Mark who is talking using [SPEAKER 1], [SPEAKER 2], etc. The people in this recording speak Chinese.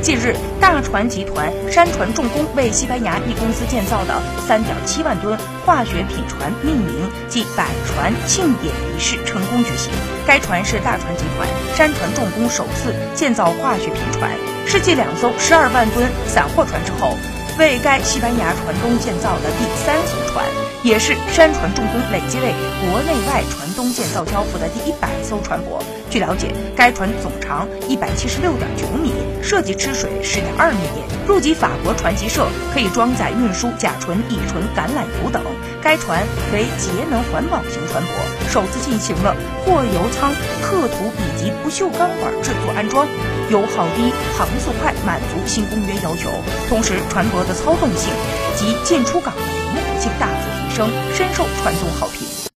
[SPEAKER 1] 近日，大船集团山船重工为西班牙一公司建造的3.7万吨化学品船命名暨百船庆典仪式成功举行。该船是大船集团山船重工首次建造化学品船，是继两艘12万吨散货船之后，为该西班牙船东建造的第三艘船。也是山船重工累计为国内外船东建造交付的第一百艘船舶。据了解，该船总长一百七十六点九米，设计吃水十点二米，入籍法国船级社，可以装载运输甲醇、乙醇、橄榄油等。该船为节能环保型船舶，首次进行了货油舱刻图以及不锈钢管制作安装，油耗低、航速快，满足新公约要求。同时，船舶的操纵性及进出港的灵活性大幅提升，深受船东好评。